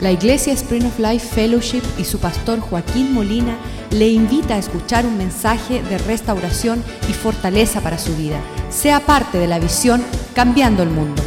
La Iglesia Spring of Life Fellowship y su pastor Joaquín Molina le invita a escuchar un mensaje de restauración y fortaleza para su vida. Sea parte de la visión Cambiando el Mundo.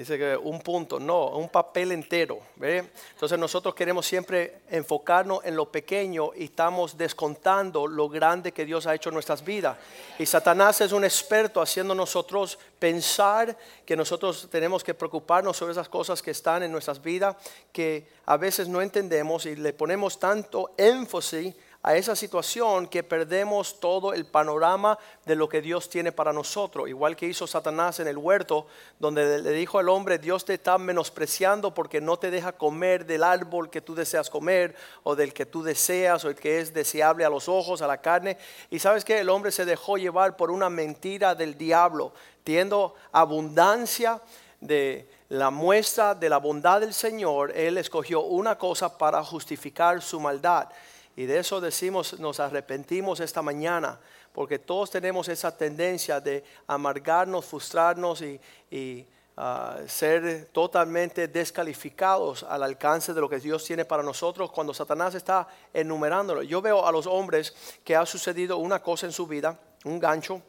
Dice que un punto, no, un papel entero. ¿ve? Entonces nosotros queremos siempre enfocarnos en lo pequeño y estamos descontando lo grande que Dios ha hecho en nuestras vidas. Y Satanás es un experto haciendo nosotros pensar que nosotros tenemos que preocuparnos sobre esas cosas que están en nuestras vidas que a veces no entendemos y le ponemos tanto énfasis a esa situación que perdemos todo el panorama de lo que Dios tiene para nosotros. Igual que hizo Satanás en el huerto, donde le dijo al hombre, Dios te está menospreciando porque no te deja comer del árbol que tú deseas comer o del que tú deseas o el que es deseable a los ojos, a la carne. Y sabes que el hombre se dejó llevar por una mentira del diablo, teniendo abundancia de la muestra de la bondad del Señor, Él escogió una cosa para justificar su maldad. Y de eso decimos, nos arrepentimos esta mañana, porque todos tenemos esa tendencia de amargarnos, frustrarnos y, ah, ser totalmente descalificados al alcance de lo que Dios tiene para nosotros cuando Satanás está enumerándolo. Yo veo a los hombres que ha sucedido una cosa en su vida, un gancho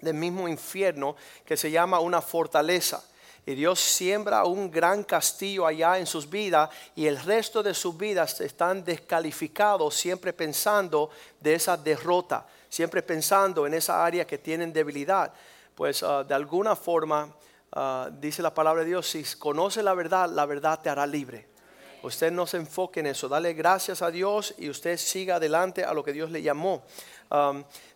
del mismo infierno que se llama una fortaleza y Dios siembra un gran castillo allá en sus vidas y el resto de sus vidas están descalificados siempre pensando de esa derrota, siempre pensando en esa área que tienen debilidad. Pues ah, de alguna forma, ah, dice la palabra de Dios, si conoce la verdad, la verdad te hará libre. Usted no se enfoque en eso, dale gracias a Dios y usted siga adelante a lo que Dios le llamó.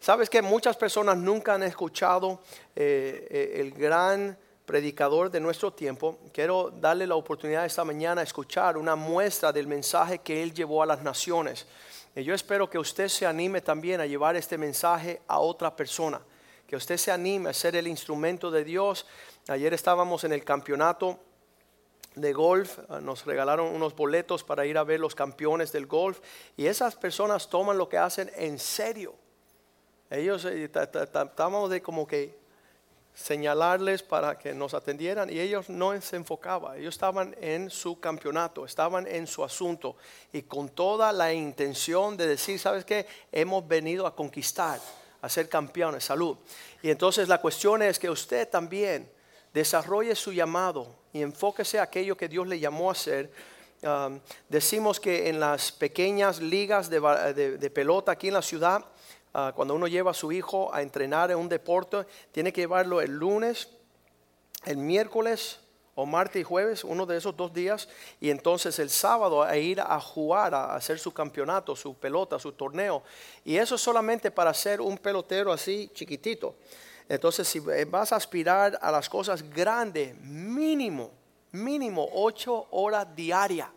Sabes que muchas personas nunca han escuchado eh, eh, el gran predicador de nuestro tiempo, quiero darle la oportunidad esta mañana a escuchar una muestra del mensaje que él llevó a las naciones. Y yo espero que usted se anime también a llevar este mensaje a otra persona, que usted se anime a ser el instrumento de Dios. Ayer estábamos en el campeonato de golf, ah, nos regalaron unos boletos para ir a ver los campeones del golf y esas personas toman lo que hacen en serio. Ellos eh, estamos de como que señalarles para que nos atendieran y ellos no se enfocaban, ellos estaban en su campeonato, estaban en su asunto y con toda la intención de decir, ¿sabes qué? Hemos venido a conquistar, a ser campeones, salud. Y entonces la cuestión es que usted también desarrolle su llamado y enfóquese a aquello que Dios le llamó a hacer. Um, decimos que en las pequeñas ligas de pelota aquí en la ciudad, Ah, cuando uno lleva a su hijo a entrenar en un deporte, tiene que llevarlo el lunes, el miércoles o martes y jueves, uno de esos dos días, y entonces el sábado a ir a jugar, a hacer su campeonato, su pelota, su torneo. Y eso solamente para ser un pelotero así chiquitito. Entonces, si vas a aspirar a las cosas grandes, mínimo, mínimo ocho horas diarias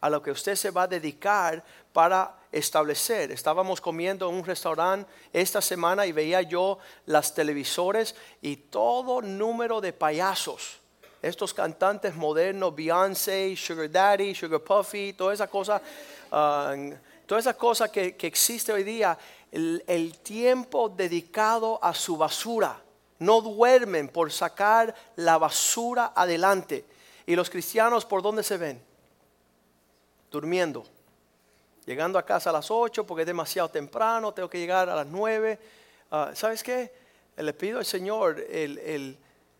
a lo que usted se va a dedicar para establecer. Estábamos comiendo en un restaurante esta semana y veía yo las televisores y todo número de payasos. Estos cantantes modernos, Beyoncé, Sugar Daddy, Sugar Puffy, toda esa cosa, uh, toda esa cosa que, que, existe hoy día, el, el tiempo dedicado a su basura. No duermen por sacar la basura adelante. ¿Y los cristianos por dónde se ven? Durmiendo llegando a casa a las 8 porque es demasiado temprano, tengo que llegar a las 9. Ah, ¿Sabes qué? Le pido al Señor,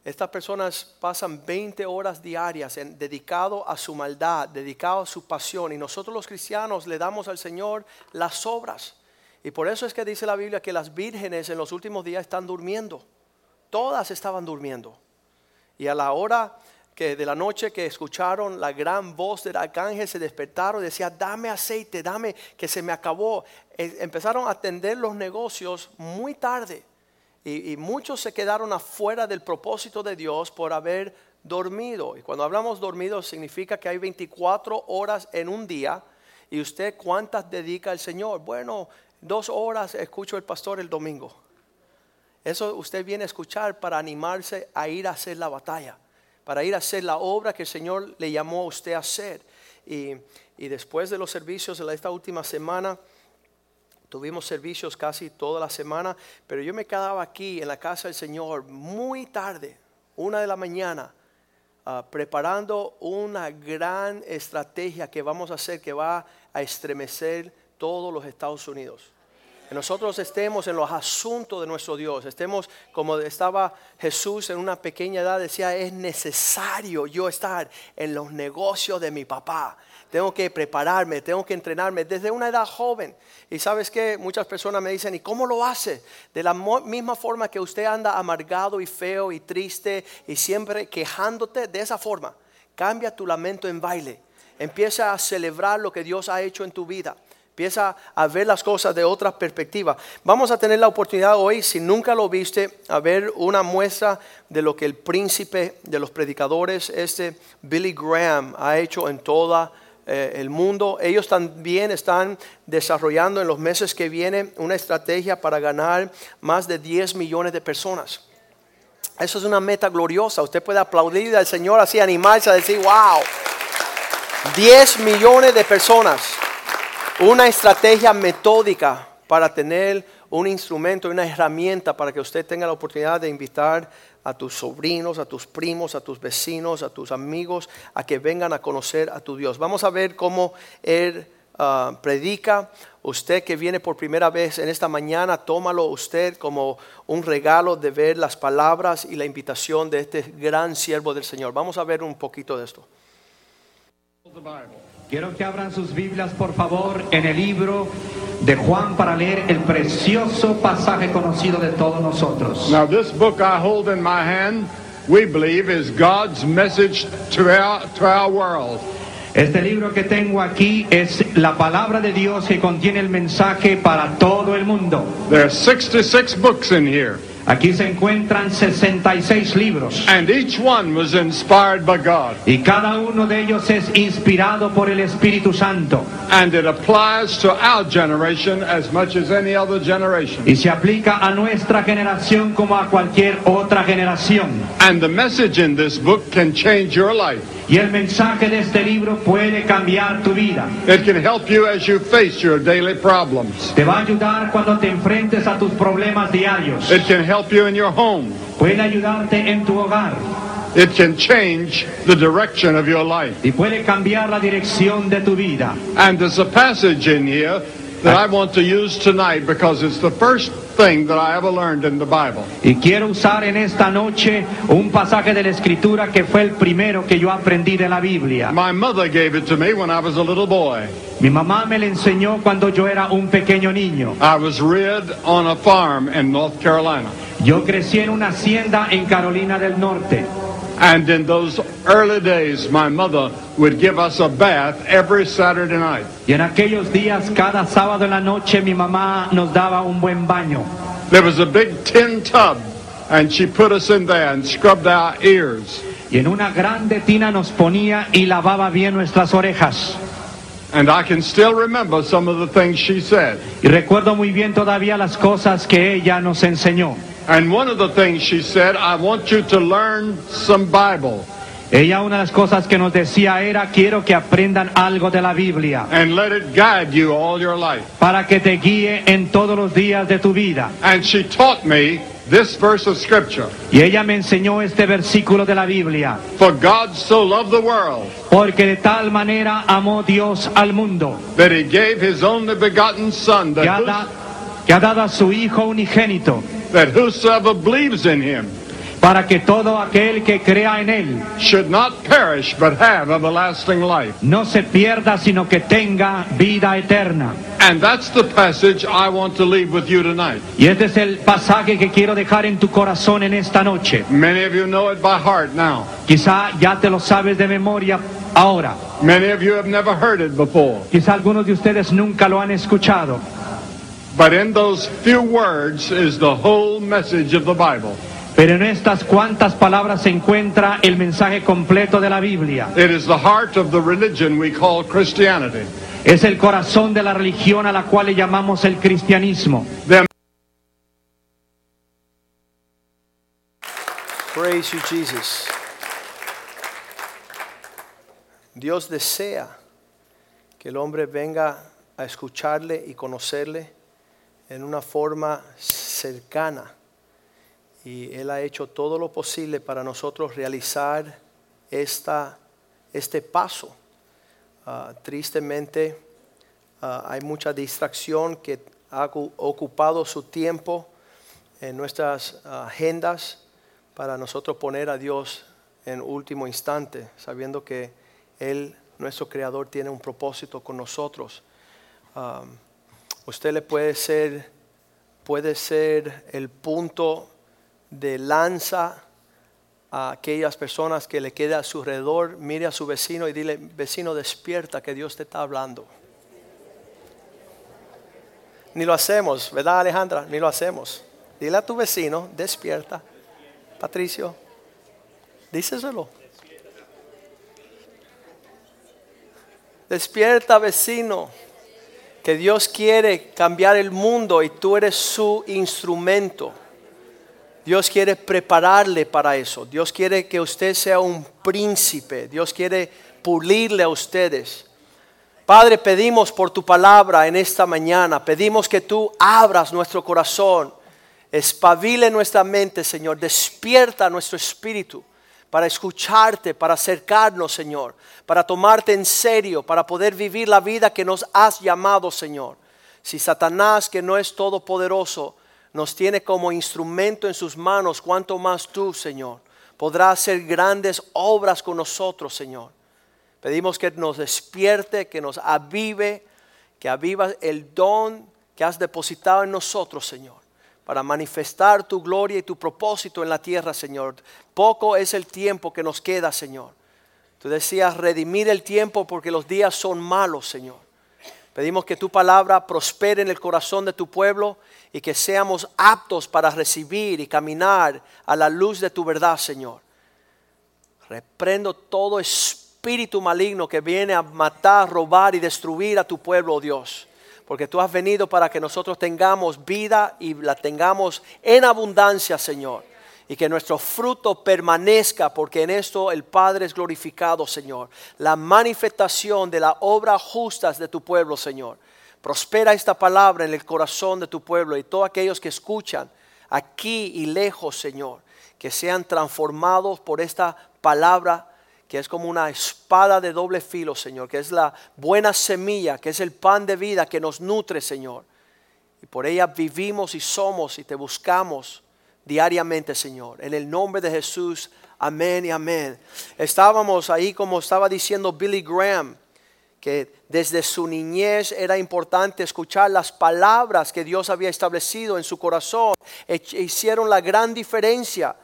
estas personas pasan 20 horas diarias en, dedicado a su maldad, dedicado a su pasión, y nosotros los cristianos le damos al Señor las obras. Y por eso es que dice la Biblia que las vírgenes en los últimos días están durmiendo. Todas estaban durmiendo. Y a la hora que de la noche que escucharon la gran voz del arcángel se despertaron y decía, dame aceite, dame, que se me acabó. E, empezaron a atender los negocios muy tarde y, y, muchos se quedaron afuera del propósito de Dios por haber dormido. Y cuando hablamos dormido significa que hay 24 horas en un día y usted cuántas dedica al Señor. Bueno, dos horas escucho el pastor el domingo. Eso usted viene a escuchar para animarse a ir a hacer la batalla para ir a hacer la obra que el Señor le llamó a usted a hacer. Y, después de los servicios de esta última semana, Tuvimos servicios casi toda la semana, pero yo me quedaba aquí en la casa del Señor muy tarde, una de la mañana, ah, preparando una gran estrategia que vamos a hacer que va a estremecer todos los Estados Unidos. Que nosotros estemos en los asuntos de nuestro Dios, estemos como estaba Jesús en una pequeña edad, decía, es necesario yo estar en los negocios de mi papá tengo que prepararme, tengo que entrenarme desde una edad joven. Y sabes que muchas personas me dicen, ¿y cómo lo hace? De la misma forma que usted anda amargado y feo y triste y siempre quejándote, de esa forma, cambia tu lamento en baile. Empieza a celebrar lo que Dios ha hecho en tu vida. Empieza a ver las cosas de otra perspectiva. Vamos a tener la oportunidad hoy, si nunca lo viste, a ver una muestra de lo que el príncipe de los predicadores, este Billy Graham, ha hecho en toda eh, el mundo. Ellos también están desarrollando en los meses que vienen una estrategia para ganar más de 10 millones de personas. Eso es una meta gloriosa. Usted puede aplaudir al Señor así, animarse a decir, wow, 10 millones de personas. Una estrategia metódica para tener un instrumento, una herramienta para que usted tenga la oportunidad de invitar a tus sobrinos, a tus primos, a tus vecinos, a tus amigos, a que vengan a conocer a tu Dios. Vamos a ver cómo Él ah, predica. Usted que viene por primera vez en esta mañana, tómalo usted como un regalo de ver las palabras y la invitación de este gran siervo del Señor. Vamos a ver un poquito de esto. Quiero que abran sus Biblias, por favor, en el libro de Juan para leer el precioso pasaje conocido de todos nosotros. Now, this book I hold in my hand, we believe, is God's message to our, to our world. Este libro que tengo aquí es la palabra de Dios que contiene el mensaje para todo el mundo. There are 66 books in here. Aquí se encuentran 66 libros. And each one was inspired by God. Y cada uno de ellos es inspirado por el Espíritu Santo. And it applies to our generation as much as any other generation. Y se aplica a nuestra generación como a cualquier otra generación. And the message in this book can change your life. Y el mensaje de este libro puede cambiar tu vida. It can help you as you face your daily problems. Te va a ayudar cuando te enfrentes a tus problemas diarios. It can help you in your home. Puede ayudarte en tu hogar. It can change the direction of your life. Y puede cambiar la dirección de tu vida. And there's a passage in here that I want to use tonight because it's the first thing that I ever learned in the Bible. Y quiero usar en esta noche un pasaje de la Escritura que fue el primero que yo aprendí de la Biblia. My mother gave it to me when I was a little boy. Mi mamá me lo enseñó cuando yo era un pequeño niño. I was reared on a farm in North Carolina. Yo crecí en una hacienda en Carolina del Norte. And in those early days, my mother would give us a bath every Saturday night. Y en aquellos días, cada sábado en la noche, mi mamá nos daba un buen baño. There was a big tin tub, and she put us in there and scrubbed our ears. Y en una grande tina nos ponía y lavaba bien nuestras orejas. And I can still remember some of the things she said. Y recuerdo muy bien todavía las cosas que ella nos enseñó. And one of the things she said, I want you to learn some Bible Ella una de las cosas que nos decía era, quiero que aprendan algo de la Biblia, and let it guide you all your life. para que te guíe en todos los días de tu vida. And she taught me this verse of scripture. Y ella me enseñó este versículo de la Biblia. For God so loved the world Porque de tal manera amó Dios al mundo, that he gave his only begotten son que ha, da- que ha dado a su Hijo unigénito, that whosoever believes in him para que todo aquel que crea en Él should not perish but have everlasting life. no se pierda, sino que tenga vida eterna. And that's the passage I want to leave with you tonight. Y este es el pasaje que quiero dejar en tu corazón en esta noche. Many of you know it by heart now. Quizá ya te lo sabes de memoria ahora. Many of you have never heard it before. Quizá algunos de ustedes nunca lo han escuchado. But in those few words is the whole message of the Bible. Pero en estas cuantas palabras se encuentra el mensaje completo de la Biblia. It is the heart of the religion we call Christianity. Es el corazón de la religión a la cual le llamamos el cristianismo. Them Praise you, Jesus. Dios desea que el hombre venga a escucharle y conocerle en una forma cercana. Y Él ha hecho todo lo posible para nosotros realizar esta, este paso. Ah, tristemente, ah, hay mucha distracción que ha ocupado su tiempo en nuestras agendas para nosotros poner a Dios en último instante, sabiendo que Él, nuestro Creador, tiene un propósito con nosotros. Um, usted le puede ser, puede ser el punto de lanza a aquellas personas que le queda a su alrededor, mire a su vecino y dile, vecino, despierta que Dios te está hablando. Ni lo hacemos, ¿verdad Alejandra? Ni lo hacemos. Dile a tu vecino, despierta. Patricio, díselo. Despierta vecino, que Dios quiere cambiar el mundo y tú eres su instrumento. Dios quiere prepararle para eso. Dios quiere que usted sea un príncipe. Dios quiere pulirle a ustedes. Padre, pedimos por tu palabra en esta mañana. Pedimos que tú abras nuestro corazón. Espabile nuestra mente, Señor. Despierta nuestro espíritu para escucharte, para acercarnos, Señor, para tomarte en serio, para poder vivir la vida que nos has llamado, Señor. Si Satanás, que no es todopoderoso, nos tiene como instrumento en sus manos, cuanto más tú, Señor, podrás hacer grandes obras con nosotros, Señor. Pedimos que nos despierte, que nos avive, que aviva el don que has depositado en nosotros, Señor para manifestar tu gloria y tu propósito en la tierra, Señor. Poco es el tiempo que nos queda, Señor. Tú decías redimir el tiempo porque los días son malos, Señor. Pedimos que tu palabra prospere en el corazón de tu pueblo y que seamos aptos para recibir y caminar a la luz de tu verdad, Señor. Reprendo todo espíritu maligno que viene a matar, robar y destruir a tu pueblo, oh Dios porque tú has venido para que nosotros tengamos vida y la tengamos en abundancia, Señor. Y que nuestro fruto permanezca, porque en esto el Padre es glorificado, Señor. La manifestación de la obra justas de tu pueblo, Señor. Prospera esta palabra en el corazón de tu pueblo y todos aquellos que escuchan aquí y lejos, Señor, que sean transformados por esta palabra que es como una espada de doble filo, Señor, que es la buena semilla, que es el pan de vida que nos nutre, Señor. Y por ella vivimos y somos y te buscamos diariamente, Señor. En el nombre de Jesús, amén y amén. Estábamos ahí, como estaba diciendo Billy Graham, que desde su niñez era importante escuchar las palabras que Dios había establecido en su corazón. Hicieron la gran diferencia.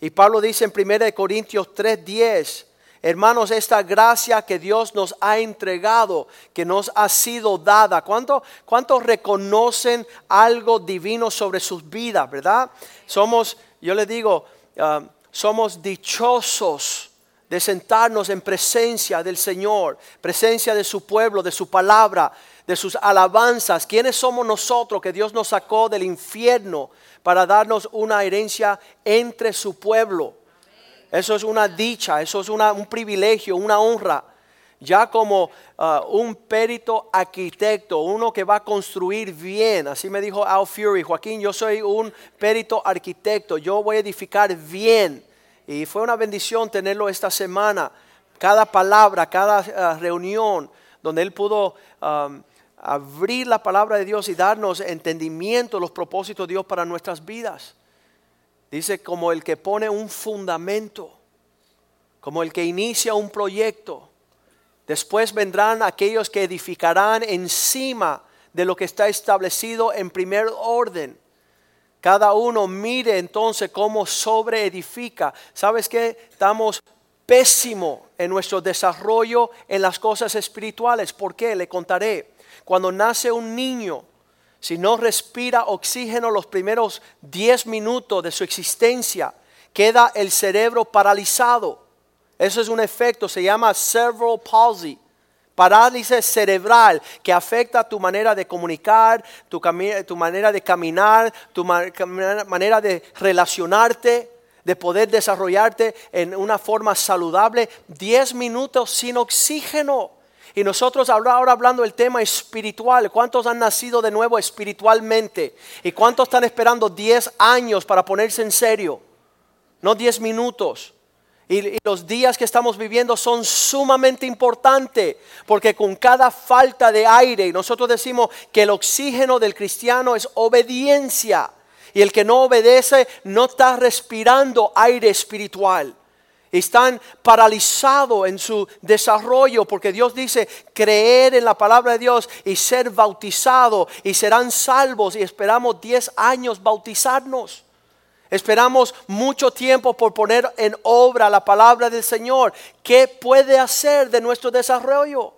Y Pablo dice en 1 Corintios 3:10, Hermanos, esta gracia que Dios nos ha entregado, que nos ha sido dada, ¿cuántos cuánto reconocen algo divino sobre sus vidas, verdad? Somos, yo le digo, ah, somos dichosos de sentarnos en presencia del Señor, presencia de su pueblo, de su palabra, de sus alabanzas. ¿Quiénes somos nosotros que Dios nos sacó del infierno para darnos una herencia entre su pueblo? Eso es una dicha, eso es un privilegio, una honra. Ya como uh, un perito arquitecto, uno que va a construir bien, así me dijo Al Fury, Joaquín, yo soy un perito arquitecto, yo voy a edificar bien. Y fue una bendición tenerlo esta semana. Cada palabra, cada uh, reunión donde él pudo abrir la palabra de Dios y darnos entendimiento los propósitos de Dios para nuestras vidas. Dice como el que pone un fundamento, como el que inicia un proyecto. Después vendrán aquellos que edificarán encima de lo que está establecido en primer orden. Cada uno mire entonces cómo sobre edifica. ¿Sabes qué? Estamos pésimo en nuestro desarrollo en las cosas espirituales. ¿Por qué? Le contaré. Cuando nace un niño, si no respira oxígeno los primeros 10 minutos de su existencia, queda el cerebro paralizado. Eso es un efecto, se llama cerebral palsy, parálisis cerebral que afecta tu manera de comunicar, tu, manera de caminar, tu manera de relacionarte, de poder desarrollarte en una forma saludable. 10 minutos sin oxígeno Y nosotros ahora, hablando del tema espiritual, ¿cuántos han nacido de nuevo espiritualmente? ¿Y cuántos están esperando 10 años para ponerse en serio? No 10 minutos. Y, los días que estamos viviendo son sumamente importantes porque con cada falta de aire, nosotros decimos que el oxígeno del cristiano es obediencia. Y el que no obedece no está respirando aire espiritual. Están paralizados en su desarrollo porque Dios dice creer en la palabra de Dios y ser bautizado y serán salvos y esperamos 10 años bautizarnos. Esperamos mucho tiempo por poner en obra la palabra del Señor. ¿Qué puede hacer de nuestro desarrollo?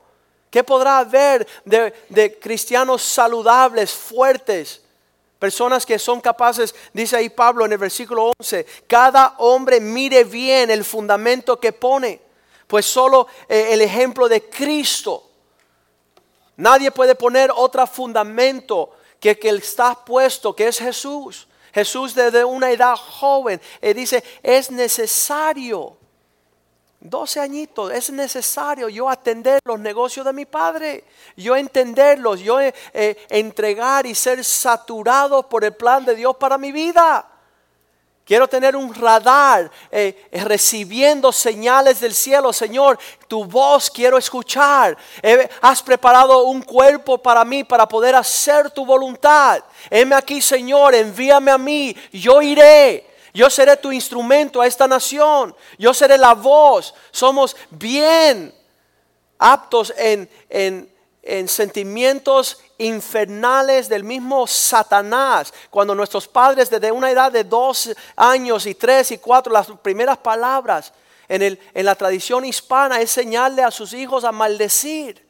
¿Qué podrá haber de, de cristianos saludables, fuertes? Personas que son capaces, dice ahí Pablo en el versículo 11, cada hombre mire bien el fundamento que pone, pues solo eh, el ejemplo de Cristo. Nadie puede poner otro fundamento que, que está puesto, que es Jesús. Jesús desde una edad joven, y eh, dice, es necesario, 12 añitos, es necesario yo atender los negocios de mi padre, yo entenderlos, yo eh, eh, entregar y ser saturado por el plan de Dios para mi vida. Quiero tener un radar eh, recibiendo señales del cielo. Señor, tu voz quiero escuchar. has preparado un cuerpo para mí para poder hacer tu voluntad. Heme aquí, Señor, envíame a mí. Yo iré. Yo seré tu instrumento a esta nación. Yo seré la voz. Somos bien aptos en, en en sentimientos infernales del mismo Satanás. Cuando nuestros padres desde una edad de dos años y tres y cuatro, las primeras palabras en, el, en la tradición hispana es señalarle a sus hijos a maldecir.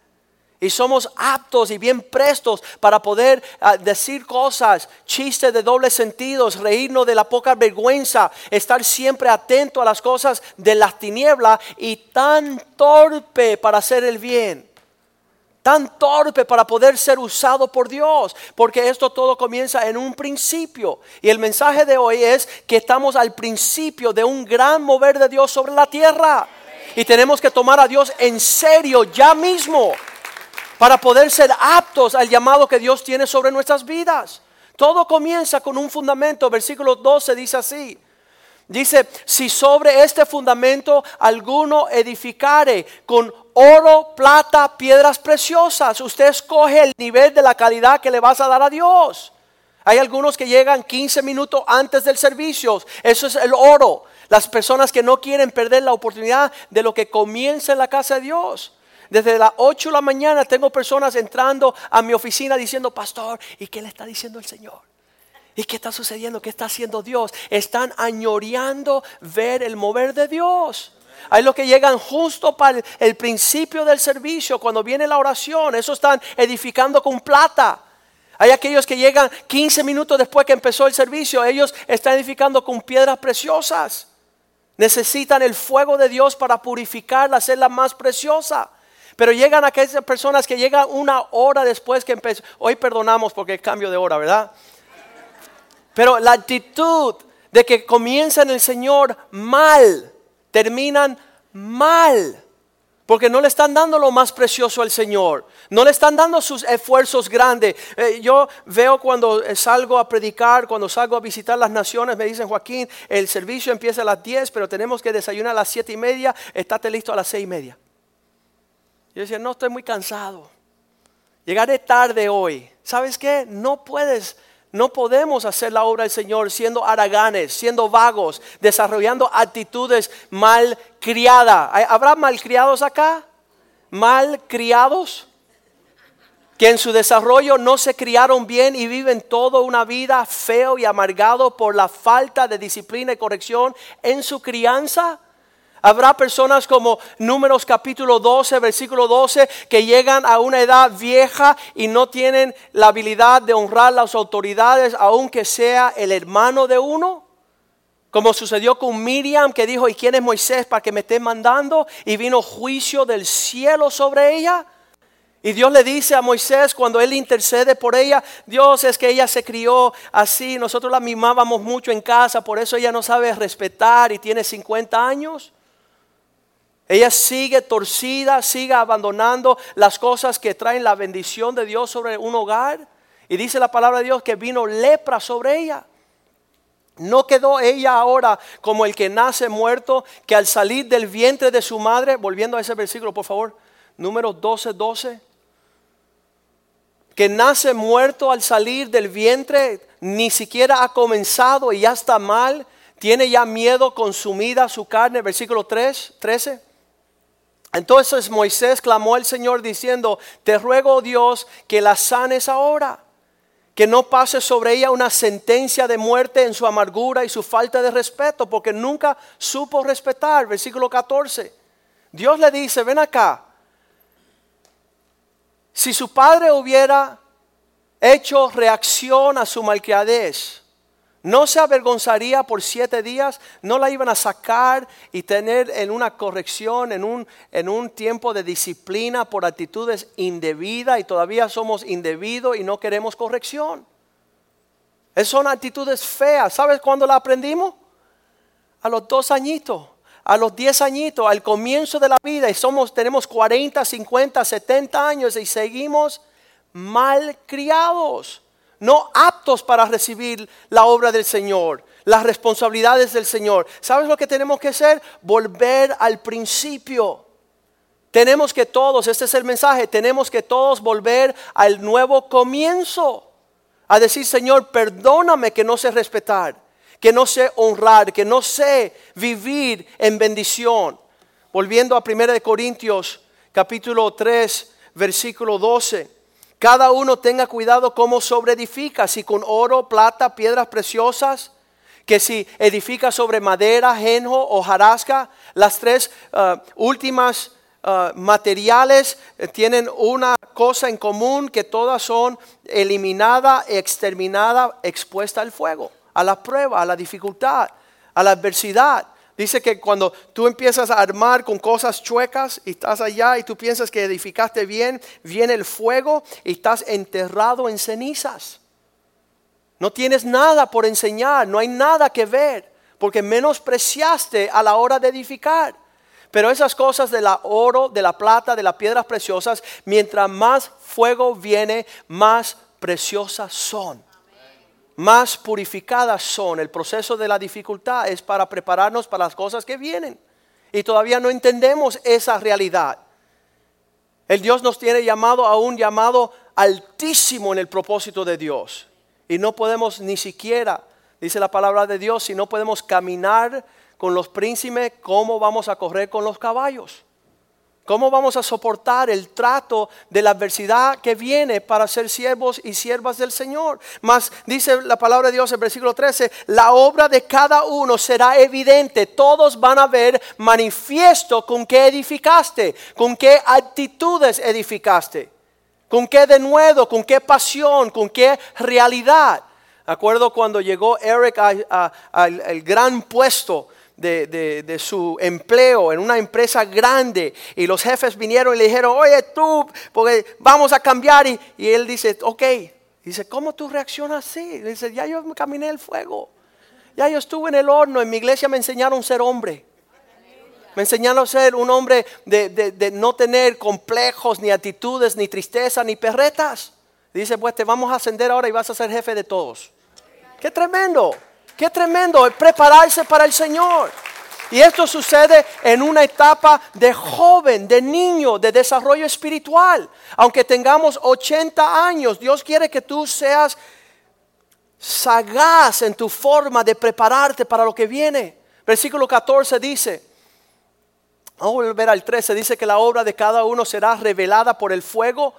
Y somos aptos y bien prestos para poder ah, decir cosas, chistes de doble sentido, reírnos de la poca vergüenza, estar siempre atento a las cosas de las tinieblas y tan torpe para hacer el bien tan torpe para poder ser usado por Dios, porque esto todo comienza en un principio. Y el mensaje de hoy es que estamos al principio de un gran mover de Dios sobre la tierra. Y tenemos que tomar a Dios en serio ya mismo para poder ser aptos al llamado que Dios tiene sobre nuestras vidas. Todo comienza con un fundamento. Versículo 12 dice así. Dice, si sobre este fundamento alguno edificare con oro, plata, piedras preciosas, usted escoge el nivel de la calidad que le vas a dar a Dios. Hay algunos que llegan 15 minutos antes del servicio, eso es el oro. Las personas que no quieren perder la oportunidad de lo que comienza en la casa de Dios. Desde las 8 de la mañana tengo personas entrando a mi oficina diciendo, pastor, ¿y qué le está diciendo el Señor? ¿Y qué está sucediendo? ¿Qué está haciendo Dios? Están añoreando ver el mover de Dios. Hay los que llegan justo para el, principio del servicio, cuando viene la oración. Eso están edificando con plata. Hay aquellos que llegan 15 minutos después que empezó el servicio. Ellos están edificando con piedras preciosas. Necesitan el fuego de Dios para purificarla, hacerla más preciosa. Pero llegan aquellas personas que llegan una hora después que empezó. Hoy perdonamos porque cambio de hora, ¿verdad? Pero la actitud de que comienzan el Señor mal, terminan mal. Porque no le están dando lo más precioso al Señor. No le están dando sus esfuerzos grandes. Eh, yo veo cuando salgo a predicar, cuando salgo a visitar las naciones, me dicen, Joaquín, el servicio empieza a las 10, pero tenemos que desayunar a las 7 y media. Estate listo a las 6 y media. Yo decía, no, estoy muy cansado. Llegaré tarde hoy. ¿Sabes qué? No puedes no podemos hacer la obra del Señor siendo haraganes, siendo vagos, desarrollando actitudes mal criadas. ¿Habrá mal criados acá? ¿Mal criados? Que en su desarrollo no se criaron bien y viven toda una vida feo y amargado por la falta de disciplina y corrección en su crianza. Habrá personas como Números capítulo 12, versículo 12, que llegan a una edad vieja y no tienen la habilidad de honrar las autoridades, aunque sea el hermano de uno. Como sucedió con Miriam, que dijo, ¿y quién es Moisés para que me esté mandando? Y vino juicio del cielo sobre ella. Y Dios le dice a Moisés cuando él intercede por ella, Dios es que ella se crió así, nosotros la mimábamos mucho en casa, por eso ella no sabe respetar y tiene 50 años. Ella sigue torcida, sigue abandonando las cosas que traen la bendición de Dios sobre un hogar. Y dice la palabra de Dios que vino lepra sobre ella. No quedó ella ahora como el que nace muerto, que al salir del vientre de su madre, volviendo a ese versículo por favor, número 12, 12, que nace muerto al salir del vientre, ni siquiera ha comenzado y ya está mal, tiene ya miedo consumida su carne, versículo 3, 13. Entonces Moisés clamó al Señor diciendo, te ruego Dios que la sanes ahora, que no pase sobre ella una sentencia de muerte en su amargura y su falta de respeto, porque nunca supo respetar. Versículo 14. Dios le dice, ven acá, si su padre hubiera hecho reacción a su malcriadez, no se avergonzaría por siete días, no la iban a sacar y tener en una corrección, en un, en un tiempo de disciplina por actitudes indebidas y todavía somos indebidos y no queremos corrección. Esas son actitudes feas. ¿Sabes cuándo la aprendimos? A los dos añitos, a los diez añitos, al comienzo de la vida y somos, tenemos 40, 50, 70 años y seguimos mal criados no aptos para recibir la obra del Señor, las responsabilidades del Señor. ¿Sabes lo que tenemos que hacer? Volver al principio. Tenemos que todos, este es el mensaje, tenemos que todos volver al nuevo comienzo. A decir, Señor, perdóname que no sé respetar, que no sé honrar, que no sé vivir en bendición. Volviendo a 1 Corintios capítulo 3, versículo 12. Cada uno tenga cuidado cómo sobreedifica, si con oro, plata, piedras preciosas, que si edifica sobre madera, genjo o jarasca, las tres uh, últimas uh, materiales eh, tienen una cosa en común, que todas son eliminadas, exterminadas, expuestas al fuego, a la prueba, a la dificultad, a la adversidad. Dice que cuando tú empiezas a armar con cosas chuecas y estás allá y tú piensas que edificaste bien, viene el fuego y estás enterrado en cenizas. No tienes nada por enseñar, no hay nada que ver, porque menospreciaste a la hora de edificar. Pero esas cosas de la oro, de la plata, de las piedras preciosas, mientras más fuego viene, más preciosas son más purificadas son. El proceso de la dificultad es para prepararnos para las cosas que vienen. Y todavía no entendemos esa realidad. El Dios nos tiene llamado a un llamado altísimo en el propósito de Dios. Y no podemos ni siquiera, dice la palabra de Dios, si no podemos caminar con los príncipes, ¿cómo vamos a correr con los caballos? ¿Cómo vamos a soportar el trato de la adversidad que viene para ser siervos y siervas del Señor? Más dice la palabra de Dios en versículo 13, la obra de cada uno será evidente. Todos van a ver manifiesto con qué edificaste, con qué actitudes edificaste, con qué denuedo, con qué pasión, con qué realidad. Acuerdo cuando llegó Eric al gran puesto de, su empleo en una empresa grande y los jefes vinieron y le dijeron, oye tú, porque vamos a cambiar y, él dice, ok, dice, ¿cómo tú reaccionas así? dice, ya yo caminé el fuego, ya yo estuve en el horno, en mi iglesia me enseñaron a ser hombre. Me enseñaron a ser un hombre de, de no tener complejos, ni actitudes, ni tristeza, ni perretas. Dice, pues te vamos a ascender ahora y vas a ser jefe de todos. Qué tremendo. Qué tremendo prepararse para el Señor. Y esto sucede en una etapa de joven, de niño, de desarrollo espiritual. Aunque tengamos 80 años, Dios quiere que tú seas sagaz en tu forma de prepararte para lo que viene. Versículo 14 dice, vamos a volver al 13, dice que la obra de cada uno será revelada por el fuego.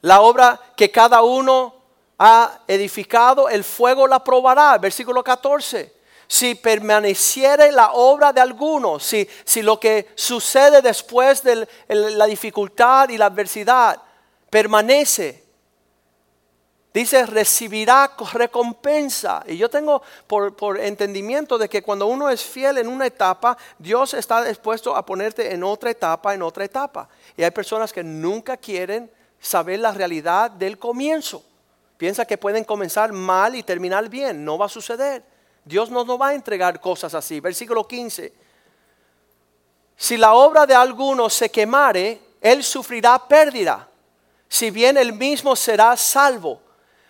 La obra que cada uno ha edificado, el fuego la probará. Versículo 14. Si permaneciere la obra de alguno, si, si lo que sucede después de la dificultad y la adversidad permanece, dice, recibirá recompensa. Y yo tengo por, por, entendimiento de que cuando uno es fiel en una etapa, Dios está dispuesto a ponerte en otra etapa, en otra etapa. Y hay personas que nunca quieren saber la realidad del comienzo. Piensa que pueden comenzar mal y terminar bien. No va a suceder. Dios no nos va a entregar cosas así. Versículo 15. Si la obra de alguno se quemare, él sufrirá pérdida, si bien él mismo será salvo,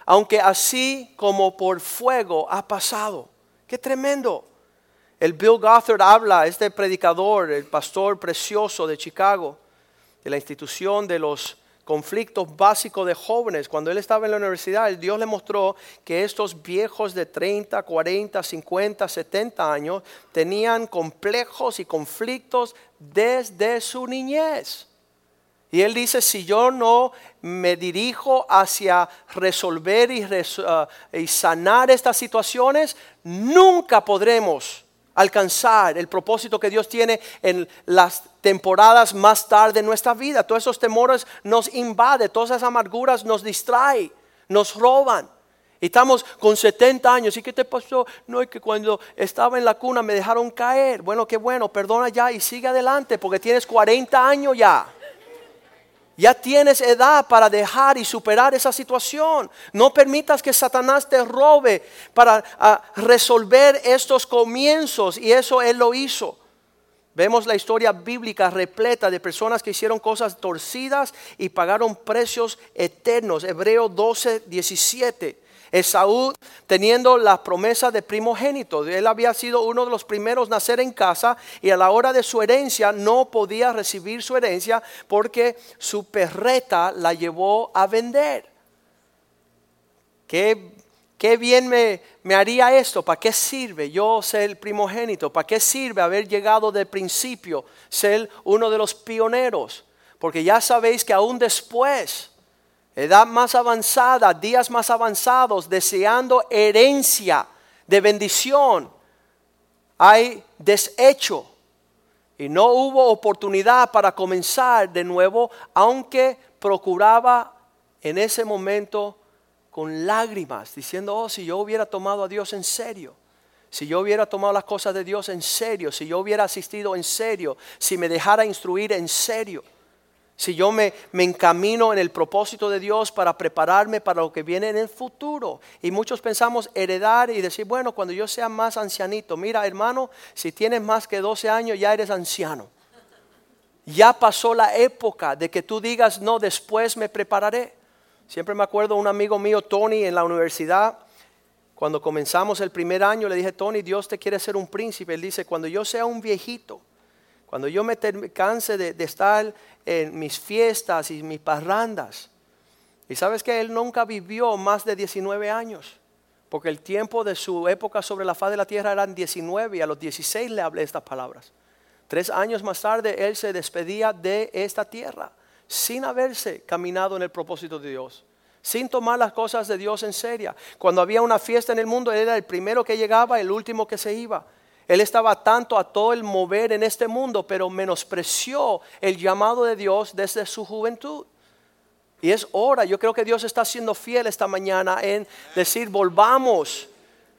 aunque así como por fuego ha pasado. Qué tremendo. El Bill Gothard habla, este predicador, el pastor precioso de Chicago, de la institución de los conflictos básicos de jóvenes. Cuando él estaba en la universidad, Dios le mostró que estos viejos de 30, 40, 50, 70 años tenían complejos y conflictos desde su niñez. Y él dice, si yo no me dirijo hacia resolver y, y sanar estas situaciones, nunca podremos alcanzar el propósito que Dios tiene en las temporadas más tarde de nuestra vida. Todos esos temores nos invaden, todas esas amarguras nos distraen, nos roban. Y estamos con 70 años. ¿Y qué te pasó? No es que cuando estaba en la cuna me dejaron caer. Bueno, qué bueno, perdona ya y sigue adelante porque tienes 40 años ya. Ya tienes edad para dejar y superar esa situación. No permitas que Satanás te robe para ah, resolver estos comienzos. Y eso él lo hizo. Vemos la historia bíblica repleta de personas que hicieron cosas torcidas y pagaron precios eternos. Hebreo 12, 17. Esaú teniendo la promesa de primogénito. Él había sido uno de los primeros nacer en casa y a la hora de su herencia no podía recibir su herencia porque su perreta la llevó a vender. Qué, qué bien me, me haría esto, ¿para qué sirve yo ser el primogénito? ¿Para qué sirve haber llegado de principio, ser uno de los pioneros? Porque ya sabéis que aún después edad más avanzada, días más avanzados, deseando herencia de bendición, hay desecho. Y no hubo oportunidad para comenzar de nuevo, aunque procuraba en ese momento con lágrimas, diciendo, oh, si yo hubiera tomado a Dios en serio, si yo hubiera tomado las cosas de Dios en serio, si yo hubiera asistido en serio, si me dejara instruir en serio si yo me, encamino en el propósito de Dios para prepararme para lo que viene en el futuro. Y muchos pensamos heredar y decir, bueno, cuando yo sea más ancianito, mira hermano, si tienes más que 12 años ya eres anciano. Ya pasó la época de que tú digas, no, después me prepararé. Siempre me acuerdo un amigo mío, Tony, en la universidad, cuando comenzamos el primer año, le dije, Tony, Dios te quiere ser un príncipe. Él dice, cuando yo sea un viejito, cuando yo me canse de, estar en mis fiestas y mis parrandas. Y sabes que él nunca vivió más de 19 años, porque el tiempo de su época sobre la faz de la tierra eran 19 y a los 16 le hablé estas palabras. Tres años más tarde él se despedía de esta tierra sin haberse caminado en el propósito de Dios, sin tomar las cosas de Dios en serio. Cuando había una fiesta en el mundo, él era el primero que llegaba, el último que se iba. Él estaba tanto a todo el mover en este mundo, pero menospreció el llamado de Dios desde su juventud. Y es hora, yo creo que Dios está siendo fiel esta mañana en decir, volvamos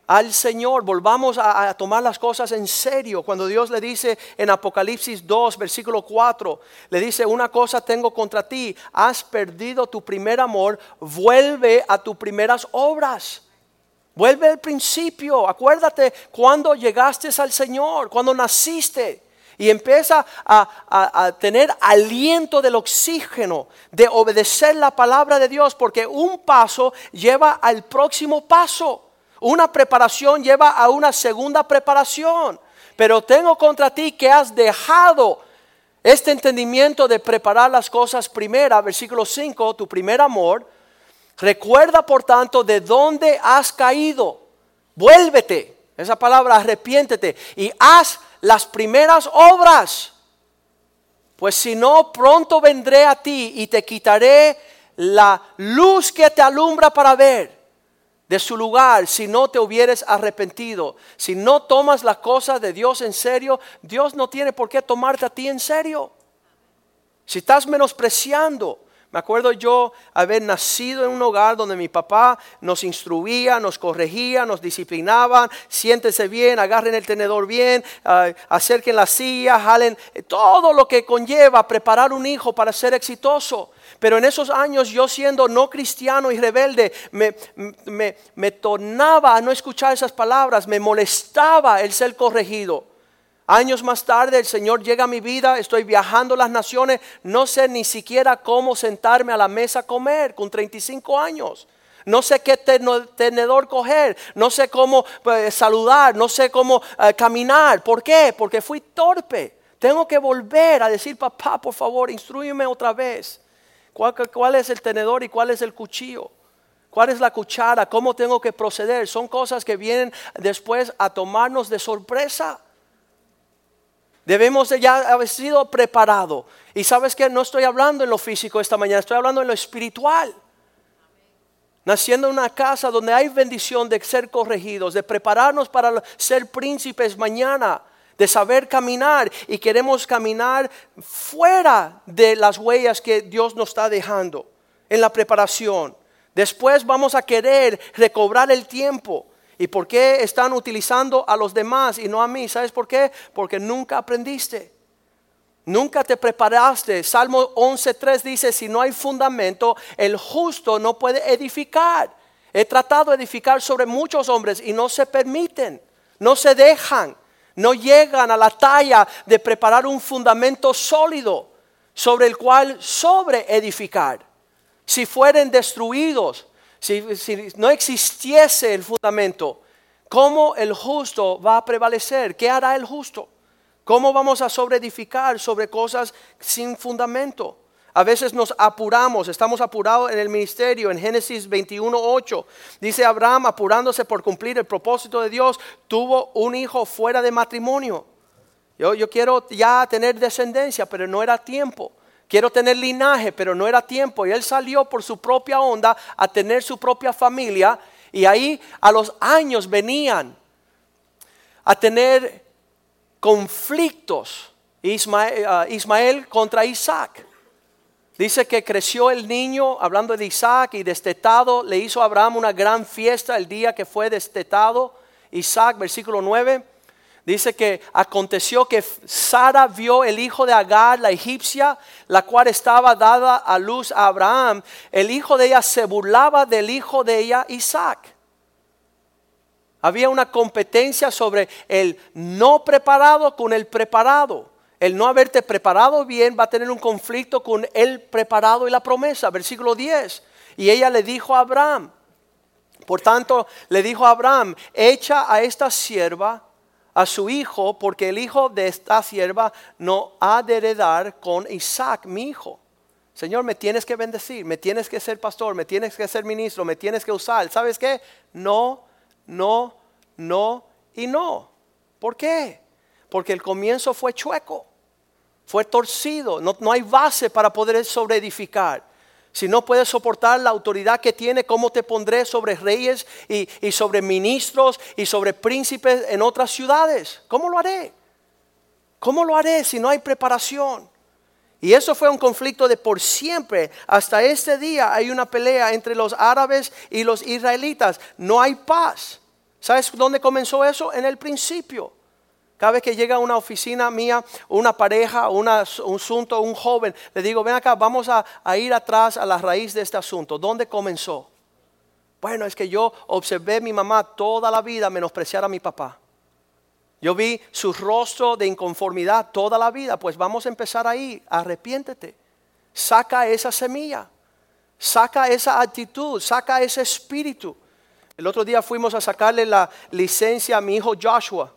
al Señor, volvamos a, tomar las cosas en serio. Cuando Dios le dice en Apocalipsis 2, versículo 4, le dice, una cosa tengo contra ti, has perdido tu primer amor, vuelve a tus primeras obras. Vuelve al principio. Acuérdate cuando llegaste al Señor, cuando naciste. Y empieza a, tener aliento del oxígeno, de obedecer la palabra de Dios, porque un paso lleva al próximo paso. Una preparación lleva a una segunda preparación. Pero tengo contra ti que has dejado este entendimiento de preparar las cosas primera, versículo 5, tu primer amor, Recuerda, por tanto, de dónde has caído. Vuélvete, esa palabra, arrepiéntete y haz las primeras obras. Pues si no, pronto vendré a ti y te quitaré la luz que te alumbra para ver de su lugar si no te hubieres arrepentido. Si no tomas las cosas de Dios en serio, Dios no tiene por qué tomarte a ti en serio. Si estás menospreciando, me acuerdo yo haber nacido en un hogar donde mi papá nos instruía, nos corregía, nos disciplinaba, siéntese bien, agarren el tenedor bien, ah, acerquen la silla, jalen, eh, todo lo que conlleva preparar un hijo para ser exitoso. Pero en esos años yo siendo no cristiano y rebelde, me, me, me tornaba a no escuchar esas palabras, me molestaba el ser corregido. Años más tarde el Señor llega a mi vida, estoy viajando las naciones, no sé ni siquiera cómo sentarme a la mesa a comer con 35 años. No sé qué tenedor coger, no sé cómo pues, saludar, no sé cómo eh, caminar. ¿Por qué? Porque fui torpe. Tengo que volver a decir, papá, por favor, instruyeme otra vez. ¿Cuál, ¿Cuál es el tenedor y cuál es el cuchillo? ¿Cuál es la cuchara? ¿Cómo tengo que proceder? Son cosas que vienen después a tomarnos de sorpresa. Debemos de ya haber sido preparados. Y sabes que no estoy hablando en lo físico esta mañana, estoy hablando en lo espiritual. Naciendo en una casa donde hay bendición de ser corregidos, de prepararnos para ser príncipes mañana, de saber caminar y queremos caminar fuera de las huellas que Dios nos está dejando en la preparación. Después vamos a querer recobrar el tiempo ¿Y por qué están utilizando a los demás y no a mí? ¿Sabes por qué? Porque nunca aprendiste. Nunca te preparaste. Salmo 11.3 dice, si no hay fundamento, el justo no puede edificar. He tratado de edificar sobre muchos hombres y no se permiten, no se dejan, no llegan a la talla de preparar un fundamento sólido sobre el cual sobre edificar. Si fueren destruidos, si, no existiese el fundamento, ¿cómo el justo va a prevalecer? ¿Qué hará el justo? ¿Cómo vamos a sobreedificar sobre cosas sin fundamento? A veces nos apuramos, estamos apurados en el ministerio. En Génesis 21:8 dice Abraham, apurándose por cumplir el propósito de Dios, tuvo un hijo fuera de matrimonio. Yo, yo quiero ya tener descendencia, pero no era tiempo quiero tener linaje, pero no era tiempo. Y él salió por su propia onda a tener su propia familia. Y ahí a los años venían a tener conflictos Ismael, Ismael contra Isaac. Dice que creció el niño, hablando de Isaac, y destetado, le hizo a Abraham una gran fiesta el día que fue destetado. Isaac, versículo 9. Dice que aconteció que Sara vio el hijo de Agar, la egipcia, la cual estaba dada a luz a Abraham. El hijo de ella se burlaba del hijo de ella, Isaac. Había una competencia sobre el no preparado con el preparado. El no haberte preparado bien va a tener un conflicto con el preparado y la promesa. Versículo 10. Y ella le dijo a Abraham, por tanto le dijo a Abraham, echa a esta sierva a su hijo, porque el hijo de esta sierva no ha de heredar con Isaac, mi hijo. Señor, me tienes que bendecir, me tienes que ser pastor, me tienes que ser ministro, me tienes que usar. ¿Sabes qué? No, no, no y no. ¿Por qué? Porque el comienzo fue chueco, fue torcido, no, no hay base para poder sobreedificar. Si no puedes soportar la autoridad que tiene, ¿cómo te pondré sobre reyes y, sobre ministros y sobre príncipes en otras ciudades? ¿Cómo lo haré? ¿Cómo lo haré si no hay preparación? Y eso fue un conflicto de por siempre. Hasta este día hay una pelea entre los árabes y los israelitas. No hay paz. ¿Sabes dónde comenzó eso? En el principio. Cada vez que llega a una oficina mía, una pareja, un asunto, un joven, le digo, ven acá, vamos a, ir atrás a la raíz de este asunto. ¿Dónde comenzó? Bueno, es que yo observé a mi mamá toda la vida menospreciar a mi papá. Yo vi su rostro de inconformidad toda la vida. Pues vamos a empezar ahí. Arrepiéntete. Saca esa semilla. Saca esa actitud. Saca ese espíritu. El otro día fuimos a sacarle la licencia a mi hijo Joshua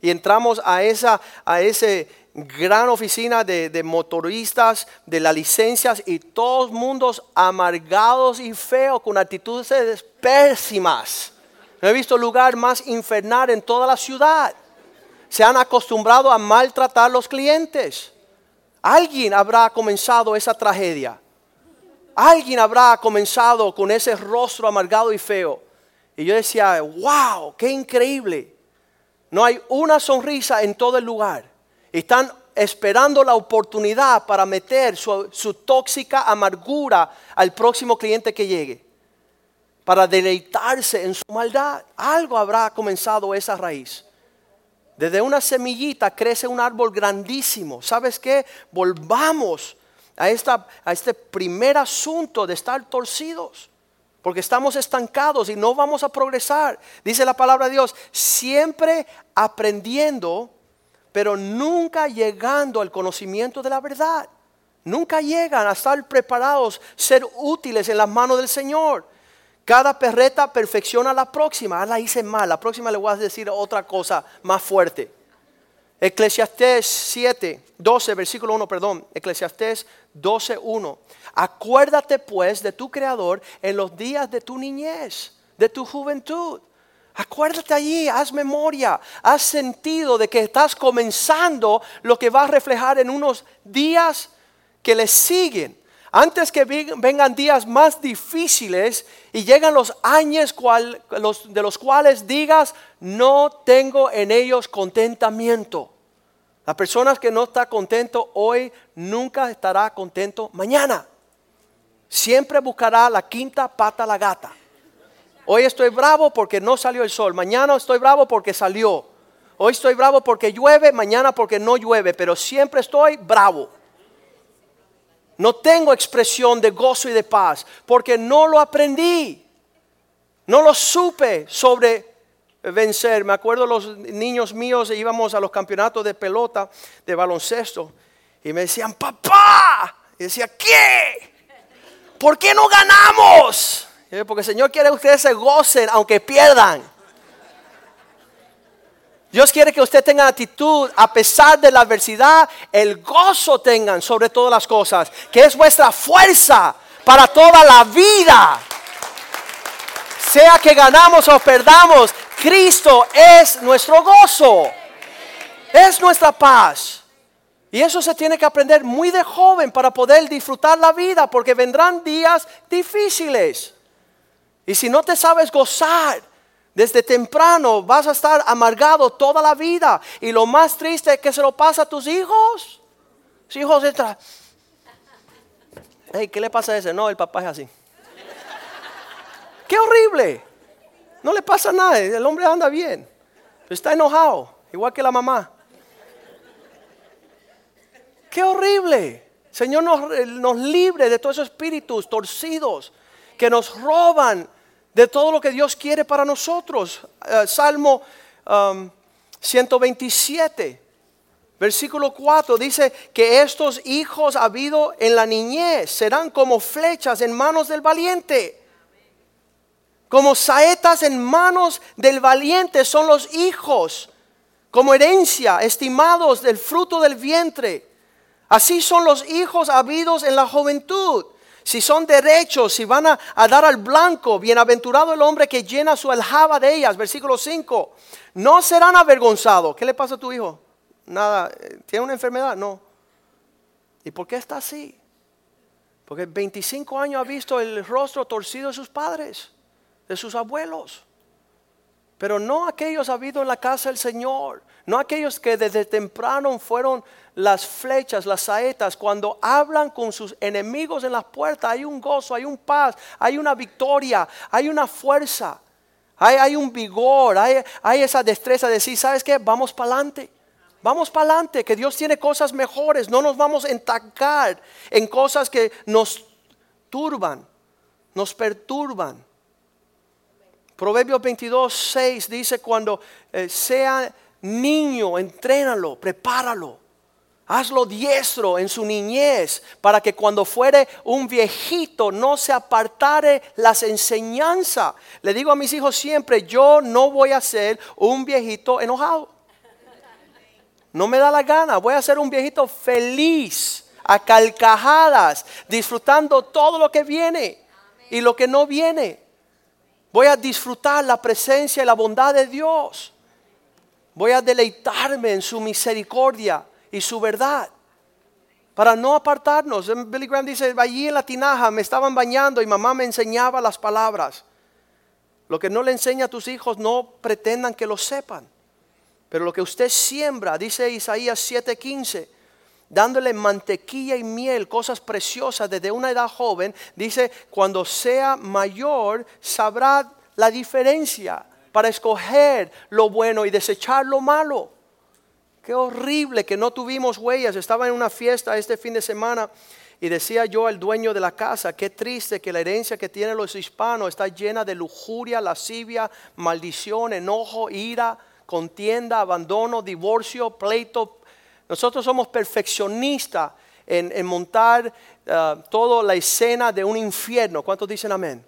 y entramos a esa a ese gran oficina de, motoristas, de las licencias y todos mundos amargados y feos con actitudes pésimas. No he visto lugar más infernal en toda la ciudad. Se han acostumbrado a maltratar los clientes. Alguien habrá comenzado esa tragedia. Alguien habrá comenzado con ese rostro amargado y feo. Y yo decía, wow, qué increíble. No hay una sonrisa en todo el lugar. Están esperando la oportunidad para meter su, tóxica amargura al próximo cliente que llegue. Para deleitarse en su maldad. Algo habrá comenzado esa raíz. Desde una semillita crece un árbol grandísimo. ¿Sabes qué? Volvamos a, esta, a este primer asunto de estar torcidos porque estamos estancados y no vamos a progresar. Dice la palabra de Dios, siempre aprendiendo pero nunca llegando al conocimiento de la verdad. Nunca llegan a estar preparados, ser útiles en las manos del Señor. Cada perreta perfecciona la próxima. Ah, la hice mal. La próxima le voy a decir otra cosa más fuerte. Eclesiastés 7, 12, versículo 1, perdón. Eclesiastés 12, 1. Acuérdate pues de tu Creador en los días de tu niñez, de tu juventud. Acuérdate allí, haz memoria, haz sentido de que estás comenzando lo que va a reflejar en unos días que le siguen. Antes que vengan días más difíciles y llegan los años de los cuales digas, no tengo en ellos contentamiento. La persona que no está contento hoy nunca estará contento mañana. Siempre buscará la quinta pata la gata. Hoy estoy bravo porque no salió el sol. Mañana estoy bravo porque salió. Hoy estoy bravo porque llueve, mañana porque no llueve. Pero siempre estoy bravo. No tengo expresión de gozo y de paz porque no lo aprendí. No lo supe sobre vencer. Me acuerdo los niños míos íbamos a los campeonatos de pelota, de baloncesto, y me decían, papá. Y decía, ¿qué? ¿Por qué no ganamos? Porque el Señor quiere que ustedes se gocen aunque pierdan. Dios quiere que usted tenga actitud, a pesar de la adversidad, el gozo tengan sobre todas las cosas, que es vuestra fuerza para toda la vida. Sea que ganamos o perdamos, Cristo es nuestro gozo, es nuestra paz. Y eso se tiene que aprender muy de joven para poder disfrutar la vida, porque vendrán días difíciles. Y si no te sabes gozar, desde temprano vas a estar amargado toda la vida. Y lo más triste es que se lo pasa a tus hijos. Sus hijos entran. ¿qué le pasa a ese? No, el papá es así. ¡Qué horrible! No le pasa nada, el hombre anda bien. está enojado, igual que la mamá. ¡Qué horrible! Señor nos, nos libre de todos esos espíritus torcidos que nos roban de todo lo que Dios quiere para nosotros. Eh, Salmo 127, um, versículo 4 dice que estos hijos habido en la niñez serán como flechas en manos del valiente. Como saetas en manos del valiente son los hijos, como herencia, estimados del fruto del vientre. Así son los hijos habidos en la juventud si son derechos, si van a, dar al blanco, bienaventurado el hombre que llena su aljaba de ellas, versículo 5, no serán avergonzados. ¿Qué le pasa a tu hijo? Nada, ¿tiene una enfermedad? No. ¿Y por qué está así? Porque 25 años ha visto el rostro torcido de sus padres, de sus abuelos. Pero no aquellos habido en la casa del Señor, no aquellos que desde temprano fueron las flechas, las saetas, cuando hablan con sus enemigos en las puertas, hay un gozo, hay un paz, hay una victoria, hay una fuerza, hay, un vigor, hay, hay, esa destreza de decir, ¿sabes qué? Vamos para adelante. Vamos para adelante, que Dios tiene cosas mejores. No nos vamos a entancar en cosas que nos turban, nos perturban. Proverbios 22, 6 dice, cuando eh, sea niño, entrénalo, prepáralo. Hazlo diestro en su niñez para que cuando fuere un viejito no se apartare las enseñanzas. Le digo a mis hijos siempre, yo no voy a ser un viejito enojado. No me da la gana, voy a ser un viejito feliz, a calcajadas, disfrutando todo lo que viene y lo que no viene. Voy a disfrutar la presencia y la bondad de Dios. Voy a deleitarme en su misericordia y su verdad. Para no apartarnos. Billy Graham dice, allí en la tinaja me estaban bañando y mamá me enseñaba las palabras. Lo que no le enseña a tus hijos no pretendan que lo sepan. Pero lo que usted siembra, dice Isaías 7:15, dándole mantequilla y miel, cosas preciosas desde una edad joven, dice, cuando sea mayor sabrá la diferencia para escoger lo bueno y desechar lo malo. Qué horrible que no tuvimos huellas. Estaba en una fiesta este fin de semana y decía yo al dueño de la casa, qué triste que la herencia que tienen los hispanos está llena de lujuria, lascivia, maldición, enojo, ira, contienda, abandono, divorcio, pleito. Nosotros somos perfeccionistas en, montar uh, toda la escena de un infierno. ¿Cuántos dicen amén?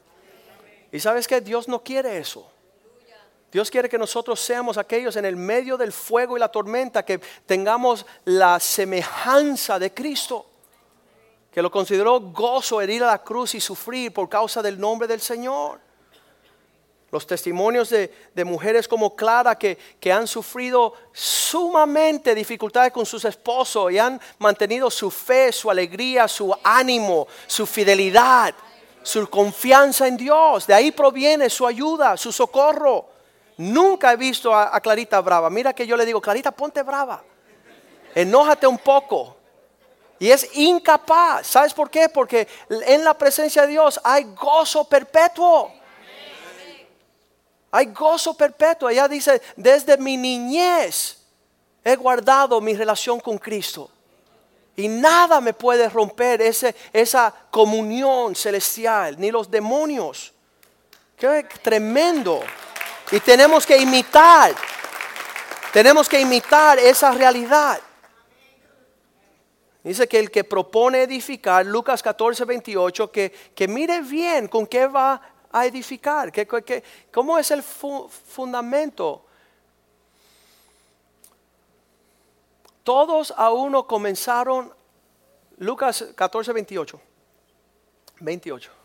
Y sabes que Dios no quiere eso. Dios quiere que nosotros seamos aquellos en el medio del fuego y la tormenta, que tengamos la semejanza de Cristo, que lo consideró gozo herir a la cruz y sufrir por causa del nombre del Señor. Los testimonios de, mujeres como Clara que, que, han sufrido sumamente dificultades con sus esposos y han mantenido su fe, su alegría, su ánimo, su fidelidad, su confianza en Dios. De ahí proviene su ayuda, su socorro. Nunca he visto a, Clarita brava. Mira que yo le digo, Clarita, ponte brava. Enójate un poco. Y es incapaz. ¿Sabes por qué? Porque en la presencia de Dios hay gozo perpetuo. Hay gozo perpetuo. Ella dice, desde mi niñez he guardado mi relación con Cristo. Y nada me puede romper ese, esa comunión celestial, ni los demonios. Qué tremendo. Y tenemos que imitar, tenemos que imitar esa realidad. Dice que el que propone edificar, Lucas 14, 28, que, que mire bien con qué va a edificar, que, cómo es el fundamento. Todos a uno comenzaron, Lucas 14, 28. 28.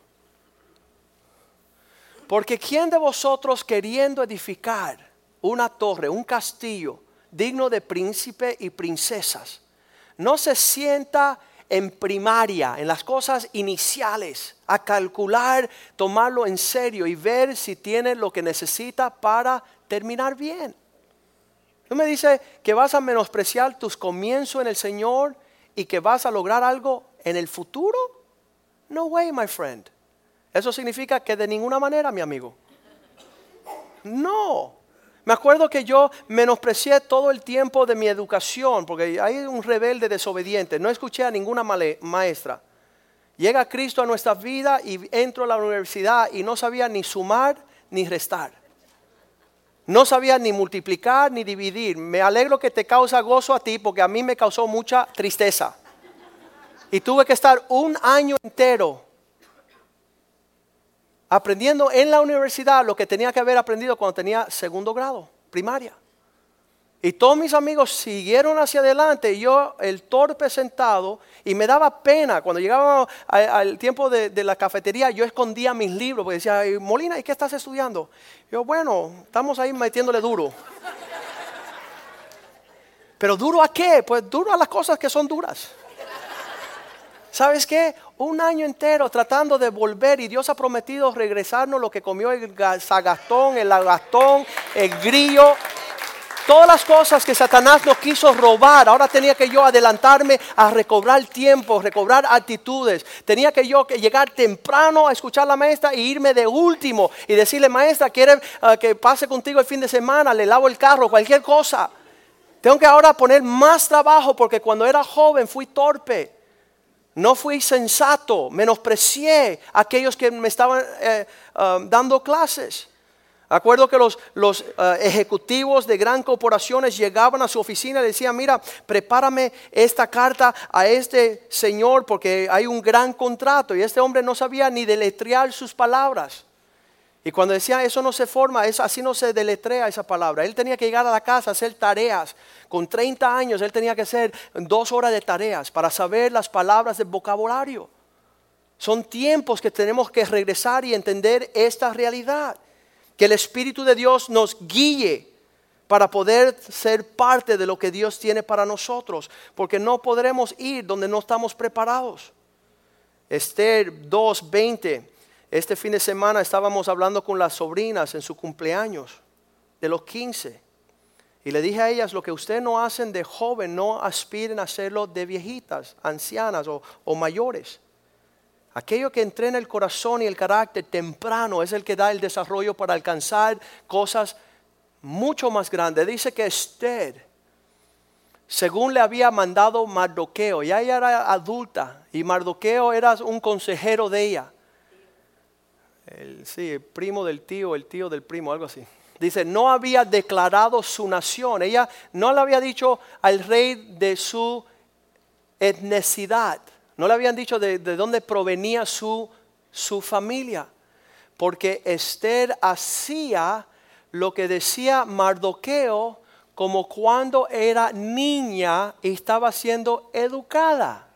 Porque ¿quién de vosotros queriendo edificar una torre, un castillo digno de príncipe y princesas, no se sienta en primaria, en las cosas iniciales, a calcular, tomarlo en serio y ver si tiene lo que necesita para terminar bien? ¿No me dice que vas a menospreciar tus comienzos en el Señor y que vas a lograr algo en el futuro? No way, my friend. Eso significa que de ninguna manera, mi amigo. No. Me acuerdo que yo menosprecié todo el tiempo de mi educación, porque hay un rebelde desobediente. No escuché a ninguna maestra. Llega Cristo a nuestra vida y entro a la universidad y no sabía ni sumar ni restar. No sabía ni multiplicar ni dividir. Me alegro que te causa gozo a ti porque a mí me causó mucha tristeza. Y tuve que estar un año entero aprendiendo en la universidad lo que tenía que haber aprendido cuando tenía segundo grado, primaria. Y todos mis amigos siguieron hacia adelante y yo el torpe sentado y me daba pena cuando llegaba al tiempo de, la cafetería yo escondía mis libros porque decía, Molina, ¿y qué estás estudiando? Yo, bueno, estamos ahí metiéndole duro. ¿Pero duro a qué? Pues duro a las cosas que son duras. ¿Sabes qué? Un año entero tratando de volver y Dios ha prometido regresarnos lo que comió el sagastón, el lagastón, el grillo. Todas las cosas que Satanás nos quiso robar, ahora tenía que yo adelantarme a recobrar tiempo, recobrar actitudes. Tenía que yo llegar temprano a escuchar a la maestra e irme de último y decirle, maestra, ¿quiere ah, que pase contigo el fin de semana? Le lavo el carro, cualquier cosa. Tengo que ahora poner más trabajo porque cuando era joven fui torpe. No fui sensato, menosprecié a aquellos que me estaban eh, um, dando clases. Acuerdo que los, los uh, ejecutivos de gran corporaciones llegaban a su oficina y decían, mira, prepárame esta carta a este señor porque hay un gran contrato. Y este hombre no sabía ni deletrear sus palabras. Y cuando decía eso no se forma, es, así no se deletrea esa palabra. Él tenía que llegar a la casa hacer tareas. Con 30 años él tenía que hacer dos horas de tareas para saber las palabras del vocabulario. Son tiempos que tenemos que regresar y entender esta realidad. Que el Espíritu de Dios nos guíe para poder ser parte de lo que Dios tiene para nosotros. Porque no podremos ir donde no estamos preparados. Esther 2.20 este fin de semana estábamos hablando con las sobrinas en su cumpleaños de los 15. Y le dije a ellas, lo que ustedes no hacen de joven, no aspiren a hacerlo de viejitas, ancianas o, mayores. Aquello que entrena el corazón y el carácter temprano es el que da el desarrollo para alcanzar cosas mucho más grandes. Dice que Esther, según le había mandado Mardoqueo, ya ella era adulta y Mardoqueo era un consejero de ella el, sí, el primo del tío, el tío del primo, algo así. Dice, no había declarado su nación. Ella no le había dicho al rey de su etnicidad. No le habían dicho de, de dónde provenía su, su familia. Porque Esther hacía lo que decía Mardoqueo como cuando era niña y estaba siendo educada.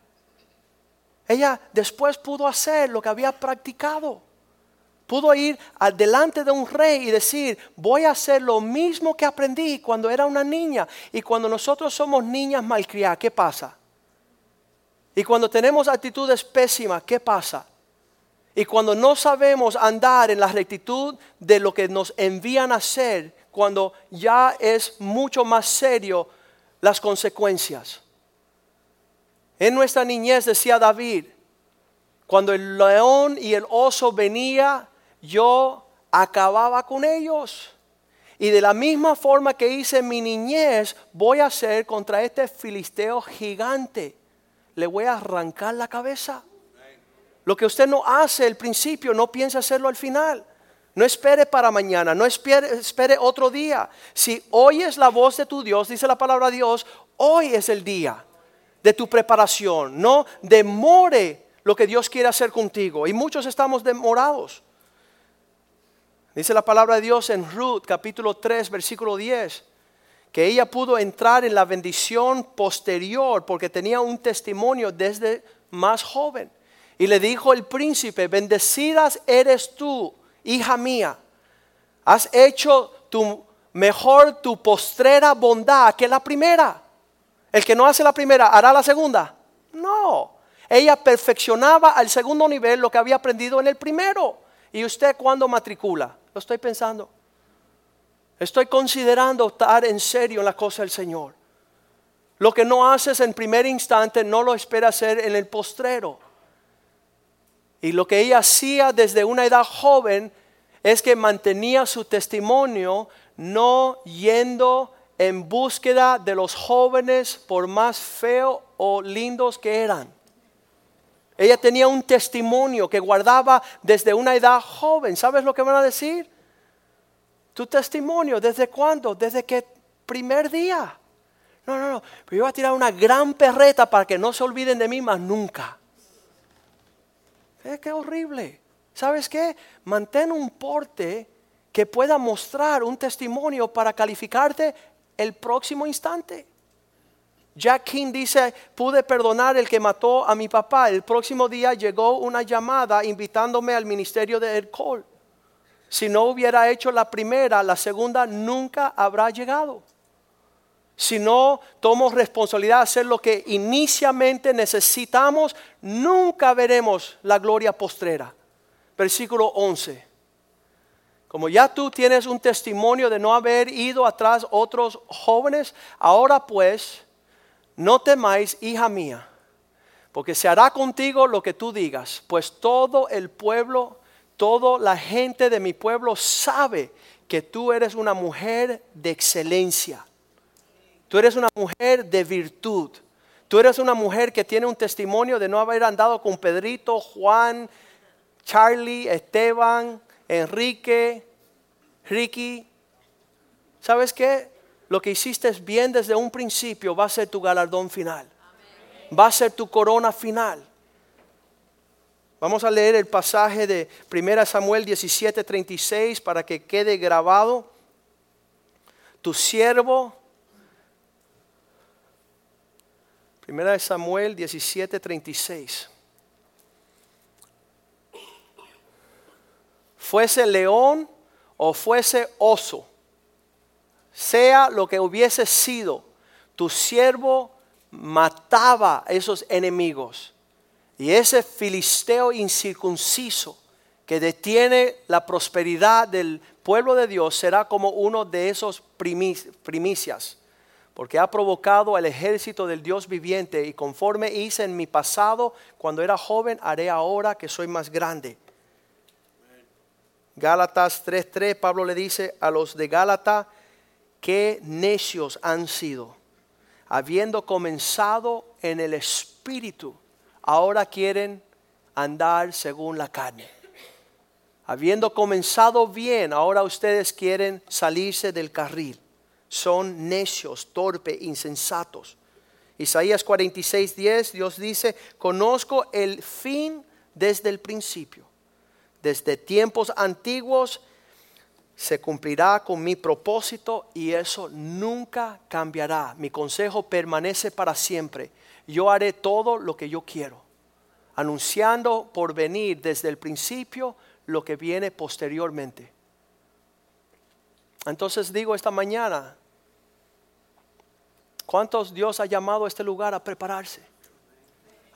Ella después pudo hacer lo que había practicado. Pudo ir delante de un rey y decir, voy a hacer lo mismo que aprendí cuando era una niña. Y cuando nosotros somos niñas malcriadas, ¿qué pasa? Y cuando tenemos actitudes pésimas, ¿qué pasa? Y cuando no sabemos andar en la rectitud de lo que nos envían a hacer, cuando ya es mucho más serio las consecuencias. En nuestra niñez decía David, cuando el león y el oso venía yo acababa con ellos. Y de la misma forma que hice mi niñez, voy a hacer contra este filisteo gigante. Le voy a arrancar la cabeza. Lo que usted no hace al principio, no piensa hacerlo al final. No espere para mañana, no espere, otro día. Si oyes la voz de tu Dios, dice la palabra de Dios, hoy es el día de tu preparación. No demore lo que Dios quiere hacer contigo. Y muchos estamos demorados. Dice la palabra de Dios en Ruth capítulo 3 versículo 10 que ella pudo entrar en la bendición posterior porque tenía un testimonio desde más joven. Y le dijo el príncipe, bendecidas eres tú, hija mía. Has hecho tu mejor, tu postrera bondad que la primera. El que no hace la primera, ¿hará la segunda? No. Ella perfeccionaba al segundo nivel lo que había aprendido en el primero. ¿Y usted cuándo matricula? Lo estoy pensando. Estoy considerando estar en serio en la cosa del Señor. Lo que no haces en primer instante no lo espera hacer en el postrero. Y lo que ella hacía desde una edad joven es que mantenía su testimonio no yendo en búsqueda de los jóvenes por más feos o lindos que eran. Ella tenía un testimonio que guardaba desde una edad joven. ¿Sabes lo que van a decir? Tu testimonio, ¿desde cuándo? Desde que primer día. No, no, no. Pero yo voy a tirar una gran perreta para que no se olviden de mí más nunca. Eh, qué horrible. ¿Sabes qué? Mantén un porte que pueda mostrar un testimonio para calificarte el próximo instante. Jack King dice, pude perdonar el que mató a mi papá. El próximo día llegó una llamada invitándome al ministerio de alcohol. Si no hubiera hecho la primera, la segunda nunca habrá llegado. Si no tomo responsabilidad de hacer lo que inicialmente necesitamos, nunca veremos la gloria postrera. Versículo 11. Como ya tú tienes un testimonio de no haber ido atrás otros jóvenes, ahora pues no temáis, hija mía, porque se hará contigo lo que tú digas, pues todo el pueblo, toda la gente de mi pueblo sabe que tú eres una mujer de excelencia. Tú eres una mujer de virtud. Tú eres una mujer que tiene un testimonio de no haber andado con Pedrito, Juan, Charlie, Esteban, Enrique, Ricky. ¿Sabes qué? Lo que hiciste bien desde un principio va a ser tu galardón final. Va a ser tu corona final. Vamos a leer el pasaje de 1 Samuel 17:36 para que quede grabado. Tu siervo. 1 Samuel 17:36. Fuese león o fuese oso sea lo que hubiese sido, tu siervo mataba a esos enemigos. Y ese filisteo incircunciso que detiene la prosperidad del pueblo de Dios será como uno de esos primicias, porque ha provocado al ejército del Dios viviente y conforme hice en mi pasado cuando era joven, haré ahora que soy más grande. Gálatas 3:3, Pablo le dice a los de Gálatas, qué necios han sido. Habiendo comenzado en el espíritu, ahora quieren andar según la carne. Habiendo comenzado bien, ahora ustedes quieren salirse del carril. Son necios, torpe, insensatos. Isaías 46, 10, Dios dice, conozco el fin desde el principio. Desde tiempos antiguos se cumplirá con mi propósito y eso nunca cambiará. Mi consejo permanece para siempre. Yo haré todo lo que yo quiero, anunciando por venir desde el principio lo que viene posteriormente. Entonces digo esta mañana, ¿Cuántos Dios ha llamado a este lugar a prepararse?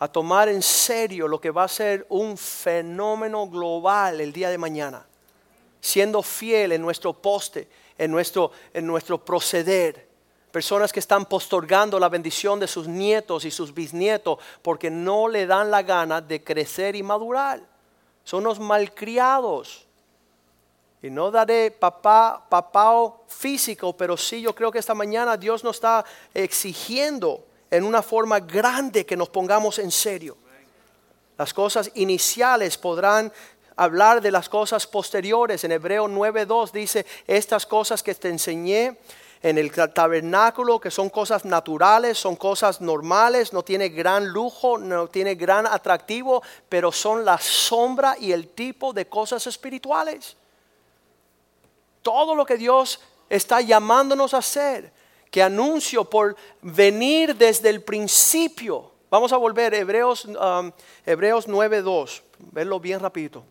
A tomar en serio lo que va a ser un fenómeno global el día de mañana. Siendo fiel en nuestro poste, en nuestro, en nuestro proceder. Personas que están postorgando la bendición de sus nietos y sus bisnietos porque no le dan la gana de crecer y madurar. Son los malcriados. Y no daré papá, papao físico, pero sí yo creo que esta mañana Dios nos está exigiendo en una forma grande que nos pongamos en serio. Las cosas iniciales podrán hablar de las cosas posteriores. En Hebreo 9.2 dice, estas cosas que te enseñé en el tabernáculo, que son cosas naturales, son cosas normales, no tiene gran lujo, no tiene gran atractivo, pero son la sombra y el tipo de cosas espirituales todo lo que Dios está llamándonos a hacer, que anuncio por venir desde el principio. Vamos a volver Hebreos, um, Hebreos 9.2, verlo bien rapidito.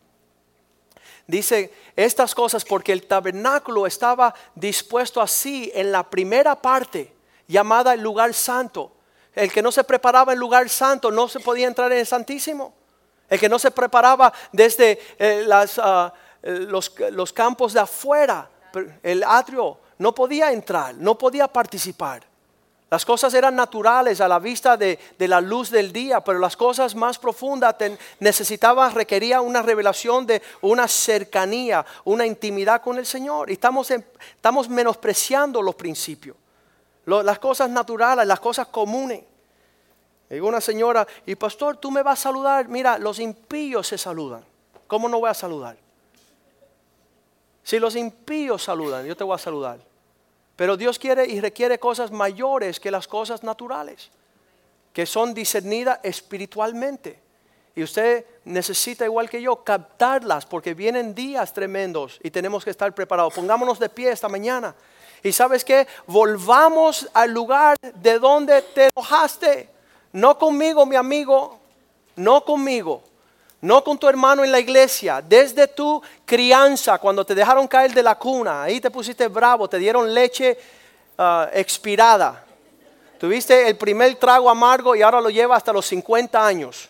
Dice estas cosas porque el tabernáculo estaba dispuesto así en la primera parte, llamada el lugar santo. El que no se preparaba en lugar santo no se podía entrar en el santísimo. El que no se preparaba desde eh, las, ah, eh, los, campos de afuera, el atrio, no podía entrar, no podía participar. Las cosas eran naturales a la vista de, la luz del día, pero las cosas más profundas necesitaban, requería una revelación de una cercanía, una intimidad con el Señor. Y estamos, estamos menospreciando los principios, las cosas naturales, las cosas comunes. Digo una señora, y pastor, tú me vas a saludar. Mira, los impíos se saludan. ¿Cómo no voy a saludar? Si los impíos saludan, yo te voy a saludar. Pero Dios quiere y requiere cosas mayores que las cosas naturales, que son discernidas espiritualmente. Y usted necesita, igual que yo, captarlas porque vienen días tremendos y tenemos que estar preparados. Pongámonos de pie esta mañana. Y sabes que volvamos al lugar de donde te enojaste. No conmigo, mi amigo, no conmigo no con tu hermano en la iglesia, desde tu crianza, cuando te dejaron caer de la cuna, ahí te pusiste bravo, te dieron leche ah, expirada. Tuviste el primer trago amargo y ahora lo lleva hasta los 50 años.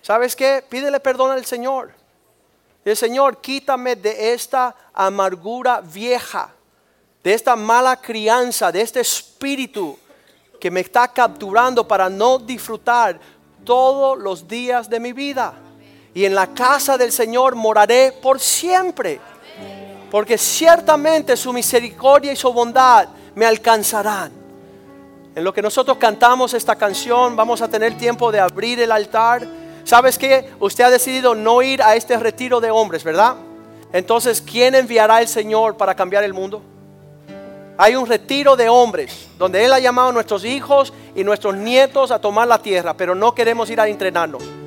¿Sabes qué? Pídele perdón al Señor. El Señor, quítame de esta amargura vieja, de esta mala crianza, de este espíritu que me está capturando para no disfrutar todos los días de mi vida y en la casa del Señor moraré por siempre. Porque ciertamente su misericordia y su bondad me alcanzarán. En lo que nosotros cantamos esta canción, vamos a tener tiempo de abrir el altar. ¿Sabes qué? Usted ha decidido no ir a este retiro de hombres, ¿verdad? Entonces, ¿quién enviará el Señor para cambiar el mundo? Hay un retiro de hombres donde Él ha llamado a nuestros hijos y nuestros nietos a tomar la tierra, pero no queremos ir a entrenarnos.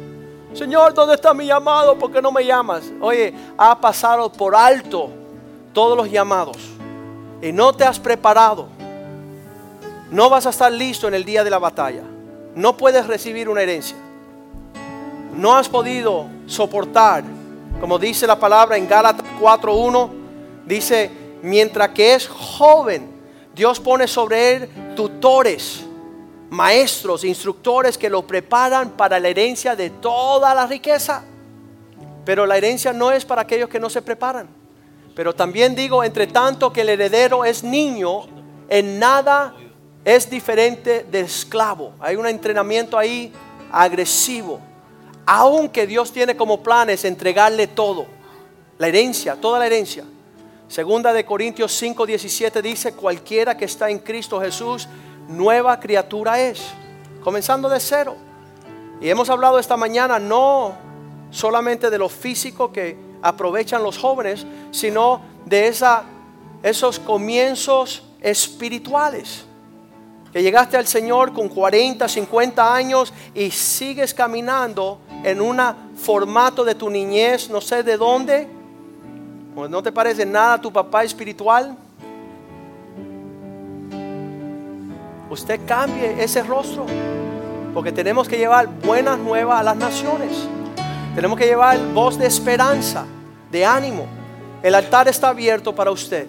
Señor, ¿dónde está mi llamado? ¿Por qué no me llamas? Oye, ha pasado por alto todos los llamados y no te has preparado. No vas a estar listo en el día de la batalla. No puedes recibir una herencia. No has podido soportar, como dice la palabra en Gálatas 4:1, dice, mientras que es joven, Dios pone sobre él tutores maestros, instructores que lo preparan para la herencia de toda la riqueza. Pero la herencia no es para aquellos que no se preparan. Pero también digo, entre tanto que el heredero es niño, en nada es diferente de esclavo. Hay un entrenamiento ahí agresivo. Aunque Dios tiene como planes entregarle todo, la herencia, toda la herencia. Segunda de Corintios 5:17 dice, cualquiera que está en Cristo Jesús nueva criatura es, comenzando de cero. Y hemos hablado esta mañana no solamente de lo físico que aprovechan los jóvenes, sino de esa, esos comienzos espirituales. Que llegaste al Señor con 40, 50 años y sigues caminando en un formato de tu niñez, no sé de dónde. ¿No te parece nada tu papá espiritual? Usted cambie ese rostro. Porque tenemos que llevar buenas nuevas a las naciones. Tenemos que llevar voz de esperanza, de ánimo. El altar está abierto para usted.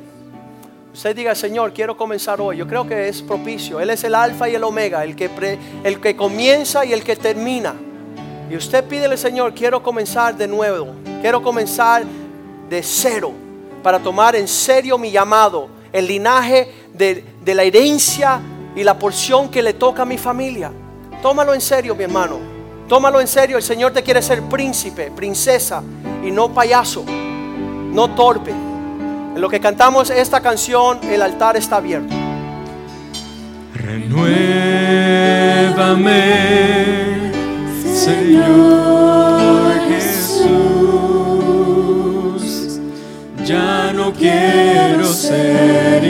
Usted diga, Señor, quiero comenzar hoy. Yo creo que es propicio. Él es el alfa y el omega, el que, el que comienza y el que termina. Y usted pídele, Señor, quiero comenzar de nuevo. Quiero comenzar de cero para tomar en serio mi llamado, el linaje de, de la herencia y la porción que le toca a mi familia. Tómalo en serio, mi hermano. Tómalo en serio. El Señor te quiere ser príncipe, princesa y no payaso, no torpe. En lo que cantamos esta canción, el altar está abierto. Renuévame, Señor Jesús. Ya no quiero ser